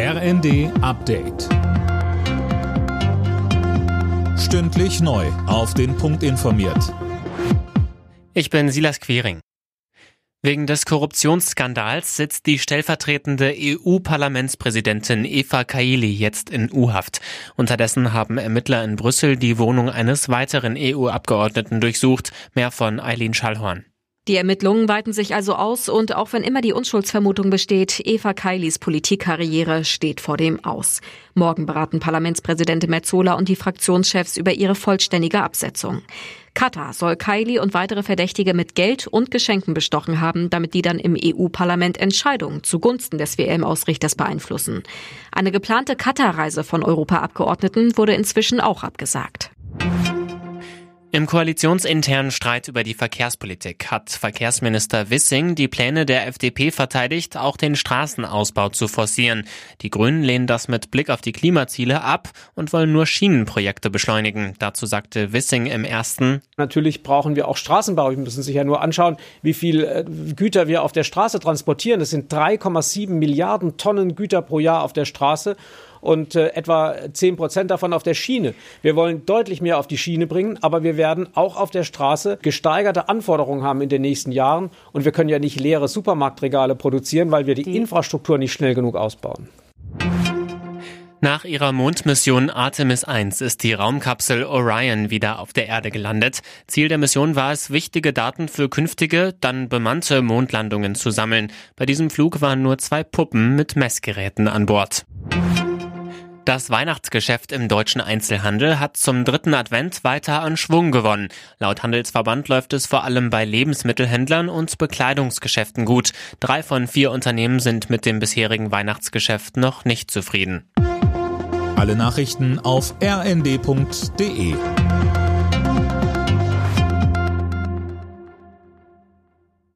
RND Update. Stündlich neu. Auf den Punkt informiert. Ich bin Silas Quering. Wegen des Korruptionsskandals sitzt die stellvertretende EU-Parlamentspräsidentin Eva Kaili jetzt in U-Haft. Unterdessen haben Ermittler in Brüssel die Wohnung eines weiteren EU-Abgeordneten durchsucht. Mehr von Eileen Schallhorn. Die Ermittlungen weiten sich also aus und auch wenn immer die Unschuldsvermutung besteht, Eva Kailis Politikkarriere steht vor dem Aus. Morgen beraten Parlamentspräsidentin Metzola und die Fraktionschefs über ihre vollständige Absetzung. Katar soll Kaili und weitere Verdächtige mit Geld und Geschenken bestochen haben, damit die dann im EU-Parlament Entscheidungen zugunsten des WM-Ausrichters beeinflussen. Eine geplante Katar-Reise von Europaabgeordneten wurde inzwischen auch abgesagt. Im koalitionsinternen Streit über die Verkehrspolitik hat Verkehrsminister Wissing die Pläne der FDP verteidigt, auch den Straßenausbau zu forcieren. Die Grünen lehnen das mit Blick auf die Klimaziele ab und wollen nur Schienenprojekte beschleunigen. Dazu sagte Wissing im ersten Natürlich brauchen wir auch Straßenbau. Wir müssen sich ja nur anschauen, wie viel äh, Güter wir auf der Straße transportieren. Das sind 3,7 Milliarden Tonnen Güter pro Jahr auf der Straße und äh, etwa 10 Prozent davon auf der Schiene. Wir wollen deutlich mehr auf die Schiene bringen, aber wir werden auch auf der Straße gesteigerte Anforderungen haben in den nächsten Jahren. Und wir können ja nicht leere Supermarktregale produzieren, weil wir die, die Infrastruktur nicht schnell genug ausbauen. Nach ihrer Mondmission Artemis 1 ist die Raumkapsel Orion wieder auf der Erde gelandet. Ziel der Mission war es, wichtige Daten für künftige, dann bemannte Mondlandungen zu sammeln. Bei diesem Flug waren nur zwei Puppen mit Messgeräten an Bord. Das Weihnachtsgeschäft im deutschen Einzelhandel hat zum dritten Advent weiter an Schwung gewonnen. Laut Handelsverband läuft es vor allem bei Lebensmittelhändlern und Bekleidungsgeschäften gut. Drei von vier Unternehmen sind mit dem bisherigen Weihnachtsgeschäft noch nicht zufrieden. Alle Nachrichten auf rnd.de